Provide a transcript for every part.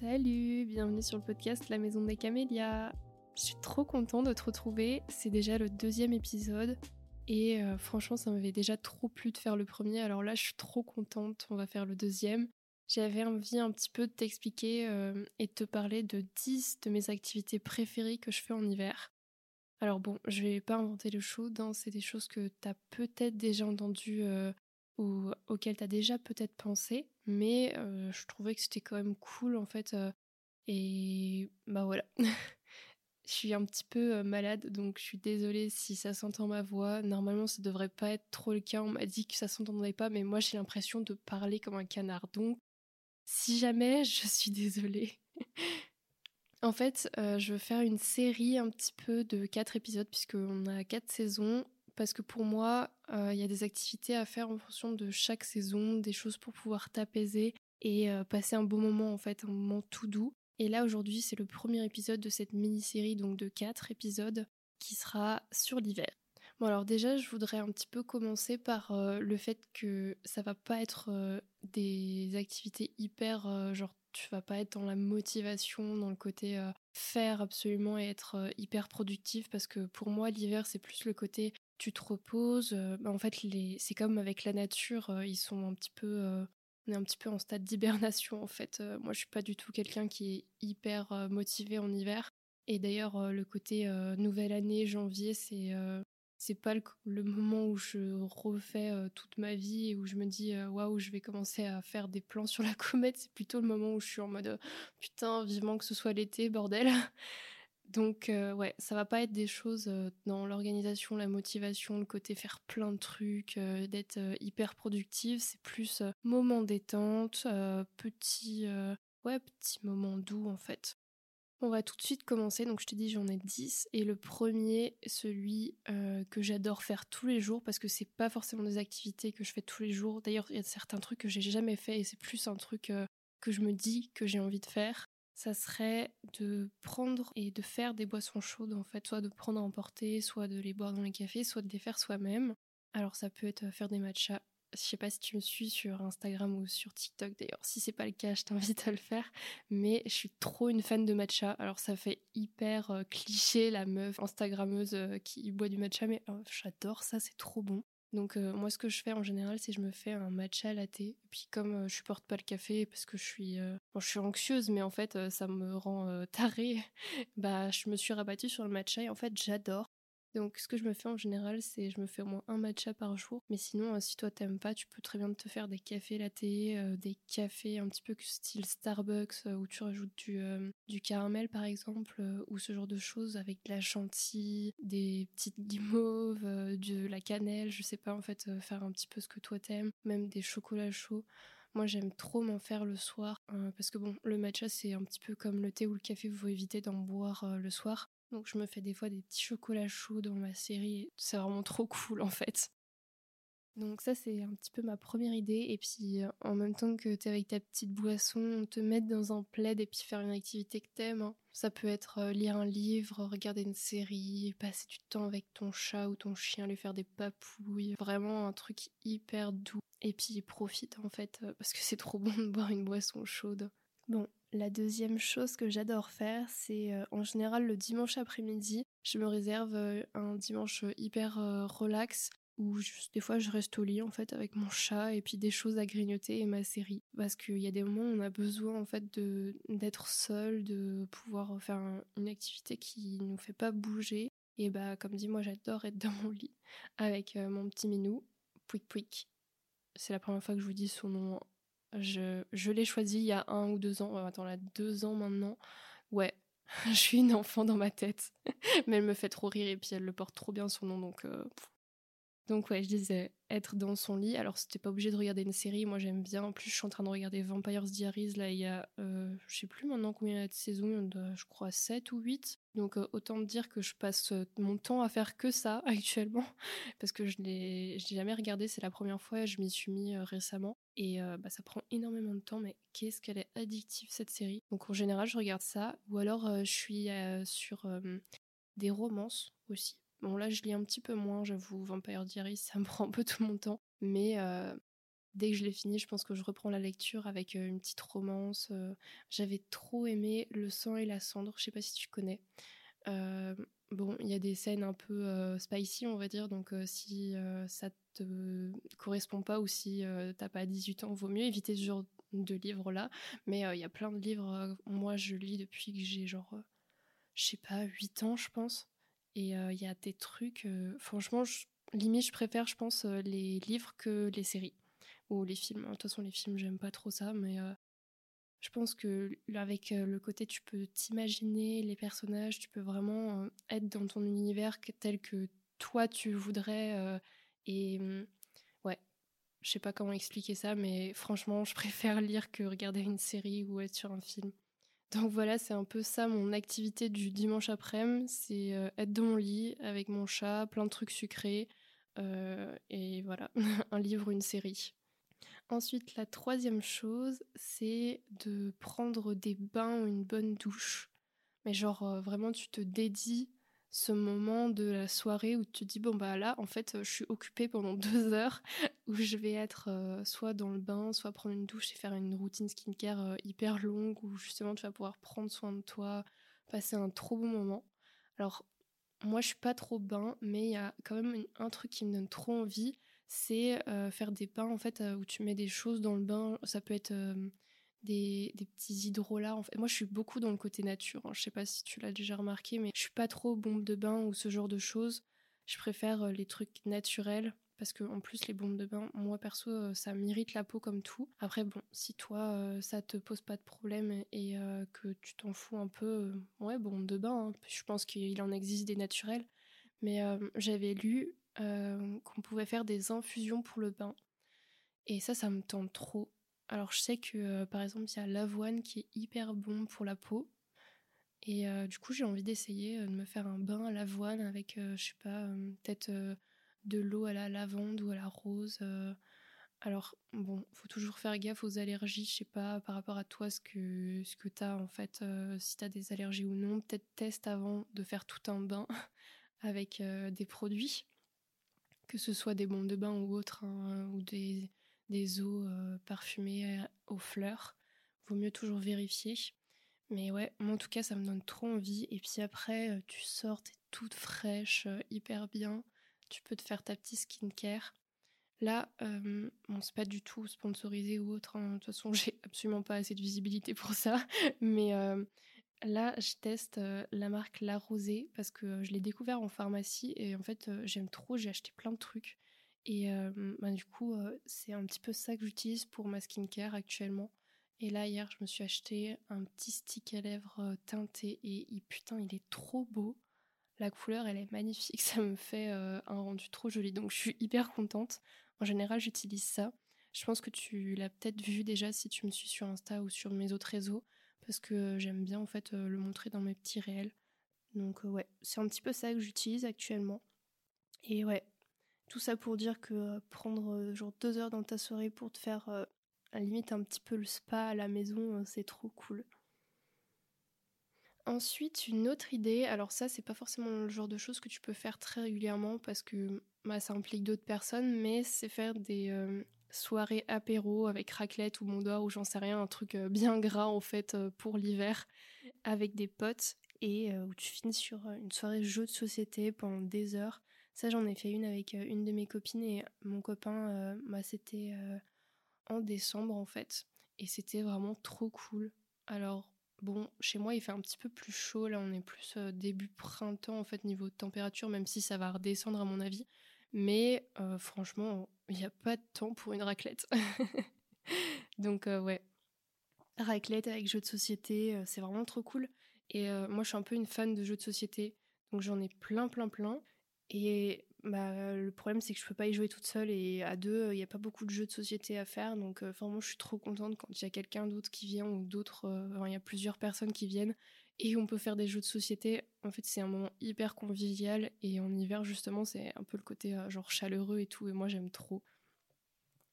Salut, bienvenue sur le podcast La Maison des Camélias. Je suis trop contente de te retrouver, c'est déjà le deuxième épisode et euh, franchement ça m'avait déjà trop plu de faire le premier, alors là je suis trop contente, on va faire le deuxième. J'avais envie un petit peu de t'expliquer euh, et de te parler de 10 de mes activités préférées que je fais en hiver. Alors bon, je vais pas inventer le show, hein, c'est des choses que tu as peut-être déjà entendues euh, ou auxquelles tu as déjà peut-être pensé, mais je trouvais que c'était quand même cool en fait. et bah voilà. je suis un petit peu malade, donc je suis désolée si ça s'entend ma voix. Normalement, ça devrait pas être trop le cas. On m'a dit que ça s'entendrait pas, mais moi j'ai l'impression de parler comme un canard. Donc, si jamais, je suis désolée. en fait, je veux faire une série un petit peu de 4 épisodes, puisqu'on a 4 saisons parce que pour moi, euh, il y a des activités à faire en fonction de chaque saison, des choses pour pouvoir t'apaiser et euh, passer un bon moment en fait, un moment tout doux. Et là aujourd'hui, c'est le premier épisode de cette mini-série, donc de quatre épisodes, qui sera sur l'hiver. Bon alors déjà, je voudrais un petit peu commencer par euh, le fait que ça va pas être des activités hyper genre tu vas pas être dans la motivation, dans le côté faire absolument et être hyper productif parce que pour moi l'hiver c'est plus le côté tu te reposes. Bah, en fait, les... c'est comme avec la nature, ils sont un petit peu. On est un petit peu en stade d'hibernation en fait. moi, je suis pas du tout quelqu'un qui est hyper motivé en hiver. Et d'ailleurs, le côté nouvelle année, janvier, c'est c'est pas le, moment où je refais toute ma vie et où je me dis waouh, je vais commencer à faire des plans sur la comète. C'est plutôt le moment où je suis en mode putain, vivement que ce soit l'été, bordel. Donc euh, ouais, ça va pas être des choses euh, dans l'organisation, la motivation, le côté faire plein de trucs, euh, d'être hyper productive, c'est plus moment détente, petit ouais, petit moment doux en fait. On va tout de suite commencer, donc je te dis j'en ai 10 et le premier, celui que j'adore faire tous les jours parce que c'est pas forcément des activités que je fais tous les jours. D'ailleurs, il y a certains trucs que j'ai jamais fait et c'est plus un truc que je me dis que j'ai envie de faire ça serait de prendre et de faire des boissons chaudes en fait, soit de prendre à emporter, soit de les boire dans les cafés, soit de les faire soi-même. Alors ça peut être faire des matchas. Je sais pas si tu me suis sur Instagram ou sur TikTok d'ailleurs. Si c'est pas le cas, je t'invite à le faire. Mais je suis trop une fan de matcha. Alors ça fait hyper euh, cliché la meuf Instagrammeuse euh, qui boit du matcha, mais j'adore ça, c'est trop bon. Donc euh, moi ce que je fais en général c'est je me fais un matcha latte. Puis comme euh, je supporte pas le café parce que je suis euh, je suis anxieuse mais en fait ça me rend tarée bah je me suis rabattue sur le matcha et en fait j'adore donc ce que je me fais en général, c'est je me fais au moins un matcha par jour. Mais sinon, euh, si toi t'aimes pas, tu peux très bien te faire des cafés latte, euh, des cafés un petit peu style Starbucks euh, où tu rajoutes du, du caramel par exemple, ou ce genre de choses avec de la chantilly, des petites guimauves, de la cannelle, je sais pas en fait, faire un petit peu ce que toi t'aimes, même des chocolats chauds. Moi, j'aime trop m'en faire le soir parce que bon, le matcha c'est un petit peu comme le thé ou le café, vous faut éviter d'en boire le soir. Donc je me fais des fois des petits chocolats chauds dans ma série. C'est vraiment trop cool en fait. Donc ça c'est un petit peu ma première idée. Et puis euh, en même temps que t'es avec ta petite boisson, te mettre dans un plaid et puis faire une activité que t'aimes. Hein. Ça peut être euh, lire un livre, regarder une série, passer du temps avec ton chat ou ton chien, lui faire des papouilles. Vraiment un truc hyper doux. Et puis profite en fait euh, parce que c'est trop bon de boire une boisson chaude. Bon, la deuxième chose que j'adore faire, c'est euh, en général le dimanche après-midi. Je me réserve euh, un dimanche euh, hyper relax où des fois je reste au lit en fait avec mon chat et puis des choses à grignoter et ma série. Parce qu'il y a des moments où on a besoin en fait d'être seul, de pouvoir faire une activité qui nous fait pas bouger. Et bah comme dit moi j'adore être dans mon lit avec mon petit minou, Pouic Pouic. C'est la première fois que je vous dis son nom je, l'ai choisi il y a un ou deux ans. Attends, là, deux ans maintenant. Ouais, je suis une enfant dans ma tête. Mais elle me fait trop rire et puis elle le porte trop bien son nom. Donc, euh, donc ouais, je disais être dans son lit. Alors c'était pas obligé de regarder une série. Moi j'aime bien. En plus je suis en train de regarder Vampires Diaries. Là il y a, euh, je sais plus maintenant combien il y a de saisons. je crois 7 ou 8. Donc euh, autant dire que je passe euh, mon temps à faire que ça actuellement. Parce que je l'ai jamais regardé. C'est la première fois. Je m'y suis mis récemment. Et bah, ça prend énormément de temps. Mais qu'est-ce qu'elle est addictive cette série. Donc en général je regarde ça. Ou alors je suis sur des romances aussi. Bon, là, je lis un petit peu moins, j'avoue. Vampire Diaries, ça me prend un peu tout mon temps. Mais euh, dès que je l'ai fini, je pense que je reprends la lecture avec une petite romance. J'avais trop aimé Le sang et la cendre, je sais pas si tu connais. bon, il y a des scènes un peu spicy, on va dire, donc si ça te correspond pas ou si t'as pas 18 ans, vaut mieux éviter ce genre de livres-là. Mais il y a plein de livres, moi je lis depuis que j'ai genre, je sais pas, 8 ans, je pense. Et il y a des trucs, franchement, limite, je préfère, je pense, les livres que les séries ou les films. De toute façon, les films, j'aime pas trop ça, mais je pense que avec le côté, tu peux t'imaginer les personnages, tu peux vraiment être dans ton univers tel que toi tu voudrais. et mmh, ouais, je sais pas comment expliquer ça, mais franchement, je préfère lire que regarder une série ou être sur un film. Donc voilà, c'est un peu ça mon activité du dimanche après-midi, c'est être dans mon lit avec mon chat, plein de trucs sucrés, et voilà, un livre, une série. Ensuite, la troisième chose, c'est de prendre des bains ou une bonne douche. Mais genre, euh, vraiment, tu te dédies ce moment de la soirée où tu te dis, bon, bah là, en fait, je suis occupée pendant deux heures, où je vais être euh, soit dans le bain, soit prendre une douche et faire une routine skincare euh, hyper longue, où justement, tu vas pouvoir prendre soin de toi, passer un trop bon moment. Alors, moi, je suis pas trop bain, mais il y a quand même un truc qui me donne trop envie, c'est faire des bains en fait où tu mets des choses dans le bain. Ça peut être des, petits hydrolats. Moi, je suis beaucoup dans le côté nature. Hein. Je sais pas si tu l'as déjà remarqué, mais je suis pas trop bombe de bain ou ce genre de choses. Je préfère les trucs naturels parce que plus les bombes de bain, moi perso, ça m'irrite la peau comme tout. Après bon, si toi ça te pose pas de problème et que tu t'en fous un peu, ouais bombe de bain. Hein. Je pense qu'il en existe des naturels, mais j'avais lu euh, qu'on pouvait faire des infusions pour le bain. Et ça, ça me tente trop. Alors je sais que euh, par exemple, il y a l'avoine qui est hyper bon pour la peau. Et euh, du coup, j'ai envie d'essayer de me faire un bain à l'avoine avec, je sais pas, peut-être de l'eau à la lavande ou à la rose. Alors, bon, faut toujours faire gaffe aux allergies, je sais pas, par rapport à toi, ce que, ce que t'as en fait, si t'as des allergies ou non. Peut-être teste avant de faire tout un bain avec des produits que ce soit des bombes de bain ou autres, hein, ou des, des eaux euh, parfumées euh, aux fleurs. Vaut mieux toujours vérifier. Mais ouais, moi en tout cas, ça me donne trop envie. Et puis après, euh, tu sors, t'es toute fraîche, hyper bien. Tu peux te faire ta petite skincare. Là, bon, c'est pas du tout sponsorisé ou autre. Hein. De toute façon, j'ai absolument pas assez de visibilité pour ça. Mais Là, je teste la marque La Rosée parce que je l'ai découvert en pharmacie et en fait, j'aime trop. J'ai acheté plein de trucs. Et bah, du coup, c'est un petit peu ça que j'utilise pour ma skincare actuellement. Et là, hier, je me suis acheté un petit stick à lèvres teinté et putain, il est trop beau. La couleur, elle est magnifique. Ça me fait un rendu trop joli. Donc, je suis hyper contente. En général, j'utilise ça. Je pense que tu l'as peut-être vu déjà si tu me suis sur Insta ou sur mes autres réseaux parce que j'aime bien en fait le montrer dans mes petits réels. Donc ouais, c'est un petit peu ça que j'utilise actuellement. Et ouais, tout ça pour dire que euh, prendre genre deux heures dans ta soirée pour te faire à limite un petit peu le spa à la maison, c'est trop cool. Ensuite, une autre idée, alors ça c'est pas forcément le genre de choses que tu peux faire très régulièrement parce que bah, ça implique d'autres personnes, mais c'est faire des, soirée apéro avec raclette ou mondor ou j'en sais rien, un truc euh, bien gras en fait euh, pour l'hiver avec des potes et euh, où tu finis sur une soirée jeu de société pendant des heures. Ça j'en ai fait une avec une de mes copines et mon copain, bah, c'était en décembre en fait et c'était vraiment trop cool. Alors bon, chez moi il fait un petit peu plus chaud, là on est plus début printemps en fait niveau température même si ça va redescendre à mon avis. Mais franchement, il n'y a pas de temps pour une raclette. Donc euh, ouais, raclette avec jeux de société, euh, c'est vraiment trop cool. Et euh, moi, je suis un peu une fan de jeux de société, donc j'en ai plein, plein, plein. Et bah, le problème, c'est que je peux pas y jouer toute seule et à deux, il n'y a pas beaucoup de jeux de société à faire. Donc vraiment, je suis trop contente quand il y a quelqu'un d'autre qui vient ou d'autres, il y a plusieurs personnes qui viennent et on peut faire des jeux de société. En fait, c'est un moment hyper convivial et en hiver, justement, c'est un peu le côté euh, genre chaleureux et tout, et moi j'aime trop.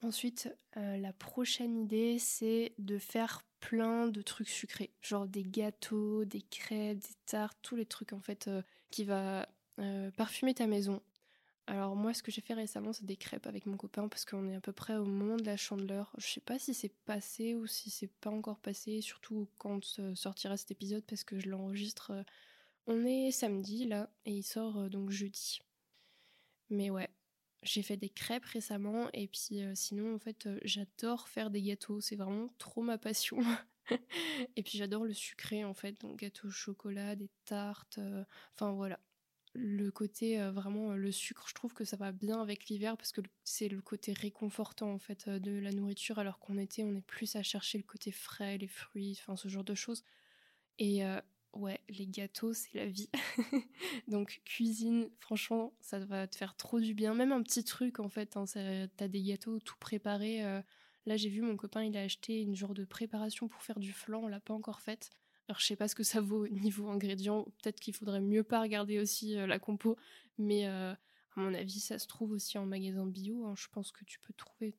Ensuite, euh, la prochaine idée, c'est de faire plein de trucs sucrés, genre des gâteaux, des crêpes, des tartes, tous les trucs en fait euh, qui va parfumer ta maison. Alors moi, ce que j'ai fait récemment, c'est des crêpes avec mon copain parce qu'on est à peu près au moment de la chandeleur. Je sais pas si c'est passé ou si c'est pas encore passé, surtout quand sortira cet épisode parce que je l'enregistre. Euh, on est samedi là et il sort euh, donc jeudi. Mais ouais, j'ai fait des crêpes récemment et puis euh, sinon en fait j'adore faire des gâteaux, c'est vraiment trop ma passion. et puis j'adore le sucré en fait, donc gâteau au chocolat, des tartes, enfin voilà, le côté vraiment le sucre, je trouve que ça va bien avec l'hiver parce que c'est le côté réconfortant en fait de la nourriture alors qu'en été on est plus à chercher le côté frais, les fruits, enfin ce genre de choses. Et ouais, les gâteaux c'est la vie. Donc cuisine, franchement ça va te faire trop du bien. Même un petit truc en fait, hein, t'as des gâteaux tout préparés. là j'ai vu mon copain il a acheté une genre de préparation pour faire du flan, on l'a pas encore faite. Alors je sais pas ce que ça vaut niveau ingrédients, peut-être qu'il faudrait mieux pas regarder aussi euh, la compo, mais euh, à mon avis ça se trouve aussi en magasin bio. Hein. Je pense que tu peux trouver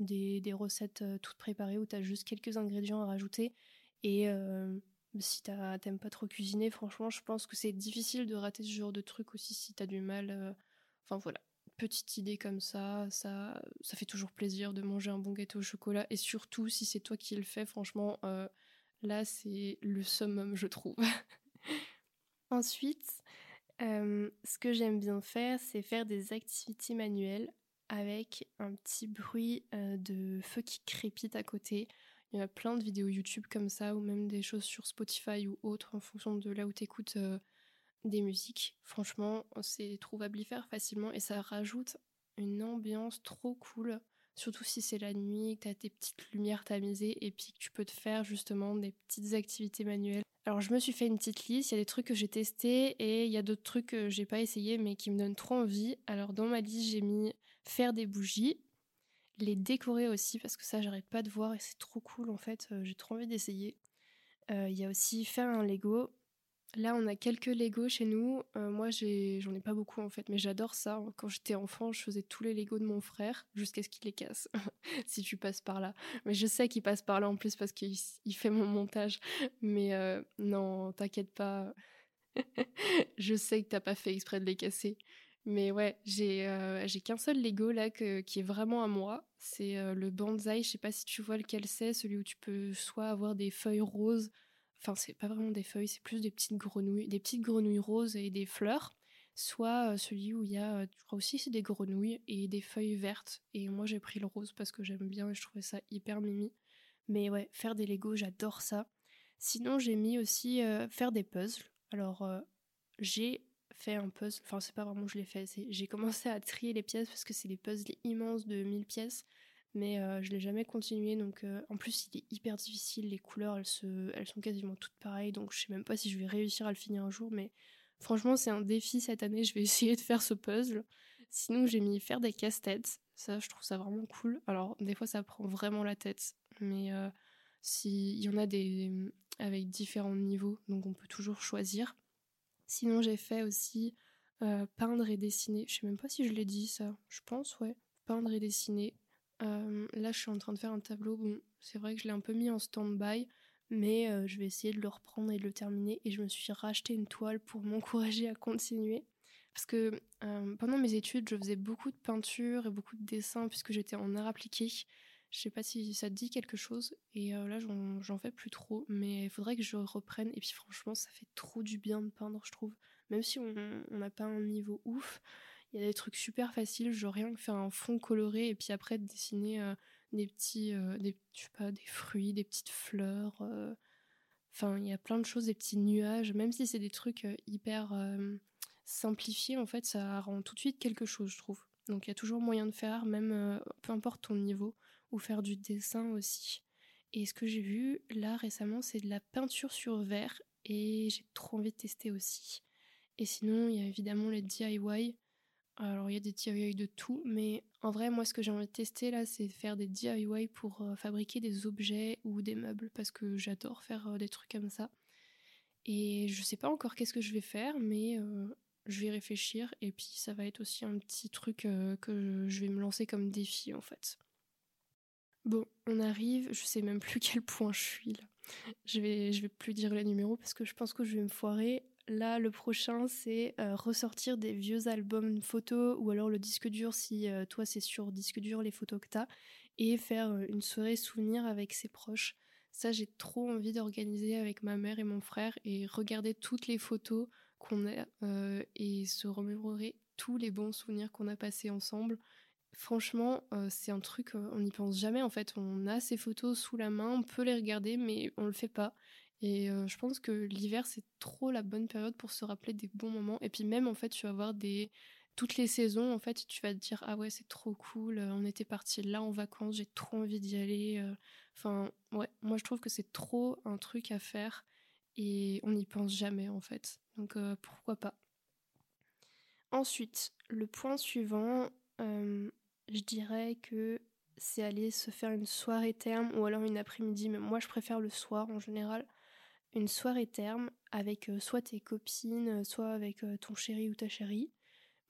des, recettes euh, toutes préparées où tu juste quelques ingrédients à rajouter. Et si t'aimes pas trop cuisiner, franchement je pense que c'est difficile de rater ce genre de truc aussi si t'as du mal. Enfin voilà, petite idée comme ça, ça, ça fait toujours plaisir de manger un bon gâteau au chocolat et surtout si c'est toi qui le fais, franchement, Là, c'est le summum, je trouve. Ensuite, euh, ce que j'aime bien faire, c'est faire des activités manuelles avec un petit bruit euh, de feu qui crépite à côté. Il y a plein de vidéos YouTube comme ça, ou même des choses sur Spotify ou autres, en fonction de là où tu écoutes euh, des musiques. Franchement, c'est faire facilement et ça rajoute une ambiance trop cool. Surtout si c'est la nuit, que tu as tes petites lumières tamisées et puis que tu peux te faire justement des petites activités manuelles. Alors je me suis fait une petite liste, il y a des trucs que j'ai testés et il y a d'autres trucs que j'ai pas essayé mais qui me donnent trop envie. Alors dans ma liste j'ai mis faire des bougies, les décorer aussi parce que ça j'arrête pas de voir et c'est trop cool en fait, euh, j'ai trop envie d'essayer. Euh, il y a aussi faire un Lego, Là, on a quelques Lego chez nous. Euh, moi, j'en ai, pas beaucoup en fait, mais j'adore ça. Quand j'étais enfant, je faisais tous les Lego de mon frère jusqu'à ce qu'il les casse. si tu passes par là. Mais je sais qu'il passe par là en plus parce qu'il fait mon montage. Mais euh, non, t'inquiète pas. je sais que t'as pas fait exprès de les casser. Mais ouais, j'ai euh, qu'un seul Lego là qui est vraiment à moi. C'est le bonsaï. Je sais pas si tu vois lequel c'est, celui où tu peux soit avoir des feuilles roses enfin c'est pas vraiment des feuilles, c'est plus des petites grenouilles, des petites grenouilles roses et des fleurs, soit euh, celui où il y a, euh, je crois aussi c'est des grenouilles et des feuilles vertes. Et moi j'ai pris le rose parce que j'aime bien et je trouvais ça hyper mimi. Mais ouais, faire des Lego, j'adore ça. Sinon j'ai mis aussi euh, faire des puzzles. Alors j'ai fait un puzzle, enfin c'est pas vraiment je l'ai fait, j'ai commencé à trier les pièces parce que c'est des puzzles immenses de 1000 pièces mais euh, je l'ai jamais continué donc euh, en plus il est hyper difficile les couleurs elles se elles sont quasiment toutes pareilles donc je sais même pas si je vais réussir à le finir un jour mais franchement c'est un défi cette année je vais essayer de faire ce puzzle. Sinon j'ai mis faire des casse-têtes. Ça je trouve ça vraiment cool. Alors des fois ça prend vraiment la tête mais euh, s'il y en a des avec différents niveaux donc on peut toujours choisir. Sinon j'ai fait aussi peindre et dessiner. Je sais même pas si je l'ai dit ça. Je pense ouais. Peindre et dessiner euh, là, je suis en train de faire un tableau. Bon, c'est vrai que je l'ai un peu mis en stand-by, mais euh, je vais essayer de le reprendre et de le terminer. Et je me suis racheté une toile pour m'encourager à continuer. Parce que euh, pendant mes études, je faisais beaucoup de peinture et beaucoup de dessins puisque j'étais en art appliqué. Je sais pas si ça te dit quelque chose. Et là, j'en fais plus trop. Mais il faudrait que je reprenne. Et puis franchement, ça fait trop du bien de peindre, je trouve. Même si on n'a pas un niveau ouf. Il y a des trucs super faciles, genre rien que faire un fond coloré et puis après dessiner euh, des petits, euh, des, je sais pas, des fruits, des petites fleurs. Euh. Enfin, il y a plein de choses, des petits nuages. Même si c'est des trucs hyper simplifiés, en fait, ça rend tout de suite quelque chose, je trouve. Donc il y a toujours moyen de faire, même peu importe ton niveau, ou faire du dessin aussi. Et ce que j'ai vu là récemment, c'est de la peinture sur verre et j'ai trop envie de tester aussi. Et sinon, il y a évidemment les DIY. Alors il y a des DIY de tout, mais en vrai moi ce que j'ai envie de tester là c'est faire des DIY pour euh, fabriquer des objets ou des meubles parce que j'adore faire euh, des trucs comme ça. Et je sais pas encore qu'est-ce que je vais faire, mais euh, je vais réfléchir et puis ça va être aussi un petit truc que je vais me lancer comme défi en fait. Bon, on arrive, je sais même plus quel point je suis là. Je vais, je vais plus dire les numéros parce que je pense que je vais me foirer. Là, le prochain, c'est ressortir des vieux albums photos ou alors le disque dur si toi c'est sur disque dur les photos que t'as et faire une soirée souvenir avec ses proches. Ça, j'ai trop envie d'organiser avec ma mère et mon frère et regarder toutes les photos qu'on a et se remémorer tous les bons souvenirs qu'on a passés ensemble. Franchement, c'est un truc, on n'y pense jamais en fait. On a ces photos sous la main, on peut les regarder, mais on le fait pas. Et je pense que l'hiver, c'est trop la bonne période pour se rappeler des bons moments. Et puis même, en fait, tu vas voir des... Toutes les saisons, en fait, tu vas te dire, ah ouais, c'est trop cool, on était parti là en vacances, j'ai trop envie d'y aller. Enfin, ouais, moi je trouve que c'est trop un truc à faire et on n'y pense jamais, en fait. Donc pourquoi pas. Ensuite, le point suivant, je dirais que c'est aller se faire une soirée terme ou alors une après-midi, mais moi je préfère le soir en général une soirée terme avec euh, soit tes copines, euh, soit avec euh, ton chéri ou ta chérie.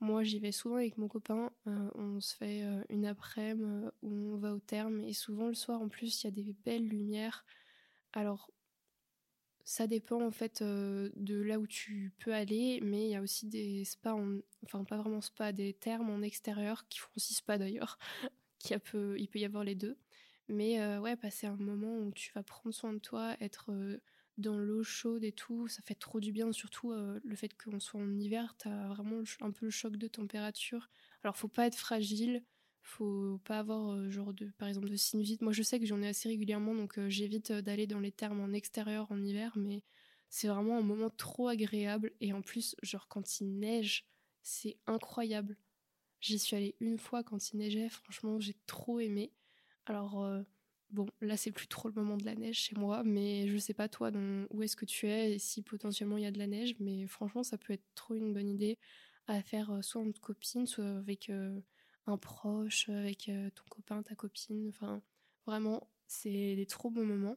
Moi, j'y vais souvent avec mon copain. on se fait une après-midi où on va au terme. Et souvent, le soir, en plus, il y a des belles lumières. Alors, ça dépend en fait de là où tu peux aller. Mais il y a aussi des spas, enfin, pas vraiment spas, des termes en extérieur qui font aussi spa d'ailleurs. il peut y avoir les deux. Mais ouais, passer un moment où tu vas prendre soin de toi, être dans l'eau chaude et tout, ça fait trop du bien, surtout euh, le fait qu'on soit en hiver, t'as vraiment un peu le choc de température. Alors faut pas être fragile, faut pas avoir euh, genre de par exemple de sinusite. Moi je sais que j'en ai assez régulièrement donc euh, j'évite d'aller dans les thermes en extérieur en hiver mais c'est vraiment un moment trop agréable et en plus genre quand il neige, c'est incroyable. J'y suis allée une fois quand il neigeait, franchement, j'ai trop aimé. Alors Bon, là, c'est plus trop le moment de la neige chez moi, mais je sais pas toi où est-ce que tu es et si potentiellement il y a de la neige, mais franchement, ça peut être trop une bonne idée à faire euh, soit entre copines, soit avec euh, un proche, avec euh, ton copain, ta copine. Enfin, vraiment, c'est des trop bons moments.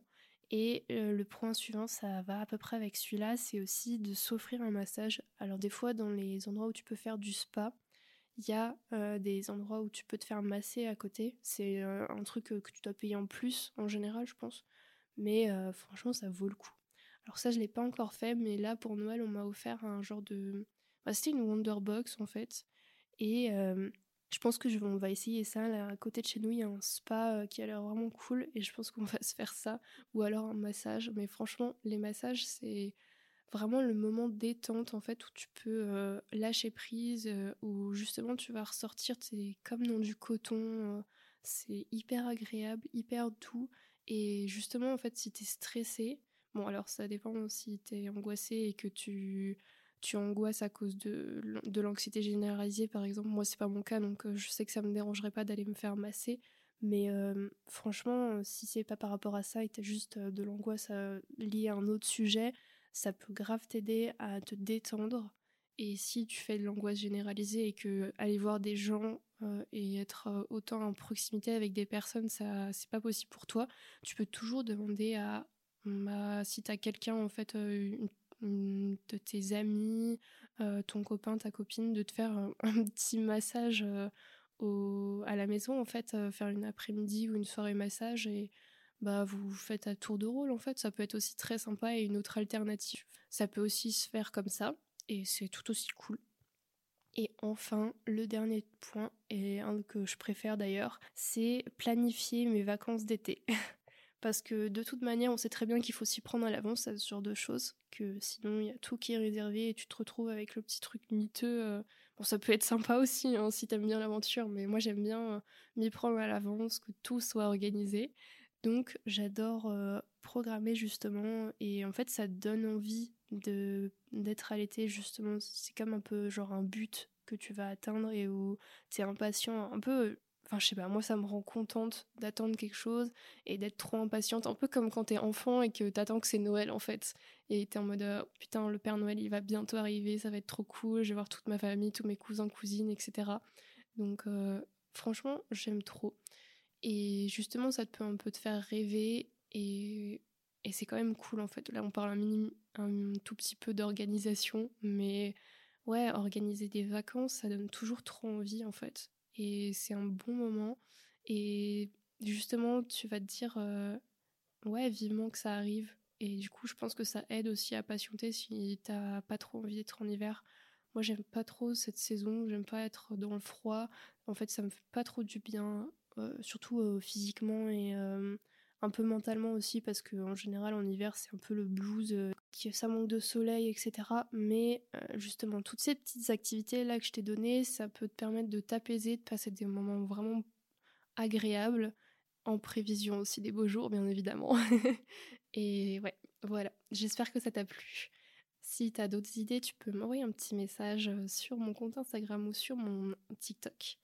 Et le point suivant, ça va à peu près avec celui-là, c'est aussi de s'offrir un massage. Alors des fois, dans les endroits où tu peux faire du spa, il y a euh, des endroits où tu peux te faire masser à côté. C'est euh, un truc que tu dois payer en plus en général, je pense. Mais euh, franchement, ça vaut le coup. Alors ça, je l'ai pas encore fait, mais là pour Noël, on m'a offert un genre de. Bah, c'était une Wonderbox en fait, et je pense que je, on va essayer ça. Là, à côté de chez nous, il y a un spa qui a l'air vraiment cool, et je pense qu'on va se faire ça, ou alors un massage. Mais franchement, les massages, c'est vraiment le moment détente en fait où tu peux euh, lâcher prise, euh, où justement tu vas ressortir, c'est comme dans du coton, euh, c'est hyper agréable, hyper doux. Et justement en fait si t'es stressé, bon alors ça dépend si t'es angoissé et que tu tu angoisses à cause de, de l'anxiété généralisée par exemple, moi c'est pas mon cas donc je sais que ça me dérangerait pas d'aller me faire masser. Mais franchement, si c'est pas par rapport à ça et t'as juste de l'angoisse liée à un autre sujet, ça peut grave t'aider à te détendre. Et si tu fais de l'angoisse généralisée et que aller voir des gens euh, et être euh, autant en proximité avec des personnes, ça c'est pas possible pour toi, tu peux toujours demander à, si tu as quelqu'un en fait de tes amis, ton copain, ta copine, de te faire un, petit massage à la maison en fait, faire une après-midi ou une soirée massage et bah vous faites à tour de rôle en fait. Ça peut être aussi très sympa et une autre alternative. Ça peut aussi se faire comme ça et c'est tout aussi cool. Et enfin, le dernier point, et un que je préfère d'ailleurs, c'est planifier mes vacances d'été. Parce que de toute manière, on sait très bien qu'il faut s'y prendre à l'avance à ce genre de choses, que sinon il y a tout qui est réservé et tu te retrouves avec le petit truc miteux. Euh. Bon, ça peut être sympa aussi hein, si t'aimes bien l'aventure, mais moi j'aime bien euh, m'y prendre à l'avance, que tout soit organisé. Donc j'adore euh, programmer justement et en fait ça donne envie de d'être à l'été justement. C'est comme un peu genre un but que tu vas atteindre et où tu es impatient, un peu enfin je sais pas, moi ça me rend contente d'attendre quelque chose et d'être trop impatiente, un peu comme quand t'es enfant et que t'attends que c'est Noël en fait. Et t'es en mode oh, putain le Père Noël il va bientôt arriver, ça va être trop cool, je vais voir toute ma famille, tous mes cousins, cousines, etc. Donc euh, franchement j'aime trop. Et justement, ça peut un peu te faire rêver et, et c'est quand même cool en fait. Là, on parle un, un tout petit peu d'organisation, mais ouais, organiser des vacances, ça donne toujours trop envie en fait. Et c'est un bon moment. Et justement, tu vas te dire, euh, ouais, vivement que ça arrive. Et du coup, je pense que ça aide aussi à patienter si t'as pas trop envie d'être en hiver. Moi, j'aime pas trop cette saison, j'aime pas être dans le froid. En fait, ça me fait pas trop du bien, surtout euh, physiquement et euh, un peu mentalement aussi, parce qu'en général, en hiver, c'est un peu le blues, qui, ça manque de soleil, etc. Mais justement, toutes ces petites activités-là que je t'ai données, ça peut te permettre de t'apaiser, de passer des moments vraiment agréables, en prévision aussi des beaux jours, bien évidemment. et ouais, voilà, j'espère que ça t'a plu. Si tu as d'autres idées, tu peux m'envoyer un petit message euh, sur mon compte Instagram ou sur mon TikTok.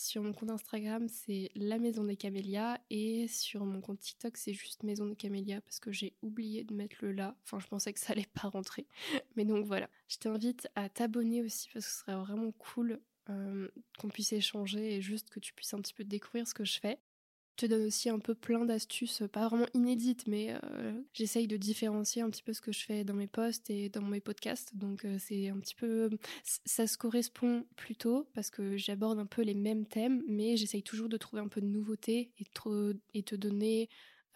Sur mon compte Instagram, c'est la maison des camélias et sur mon compte TikTok, c'est juste maison des camélias parce que j'ai oublié de mettre le là. Enfin, je pensais que ça allait pas rentrer. Mais donc voilà, je t'invite à t'abonner aussi parce que ce serait vraiment cool euh, qu'on puisse échanger et juste que tu puisses un petit peu découvrir ce que je fais te donne aussi un peu plein d'astuces, pas vraiment inédites, mais euh, j'essaye de différencier un petit peu ce que je fais dans mes posts et dans mes podcasts. Donc euh, c'est un petit peu, ça se correspond plutôt parce que j'aborde un peu les mêmes thèmes, mais j'essaye toujours de trouver un peu de nouveauté et, et te donner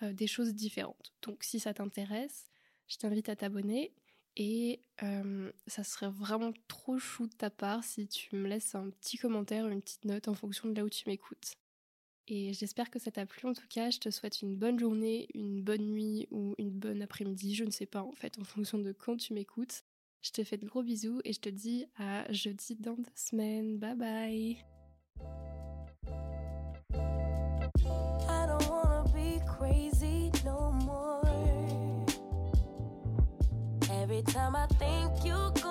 euh, des choses différentes. Donc si ça t'intéresse, je t'invite à t'abonner. Et ça serait vraiment trop chou de ta part si tu me laisses un petit commentaire, une petite note en fonction de là où tu m'écoutes. Et j'espère que ça t'a plu en tout cas. Je te souhaite une bonne journée, une bonne nuit ou une bonne après-midi. Je ne sais pas en fait en fonction de quand tu m'écoutes. Je te fais de gros bisous et je te dis à jeudi dans deux semaines. Bye bye. Every time I think door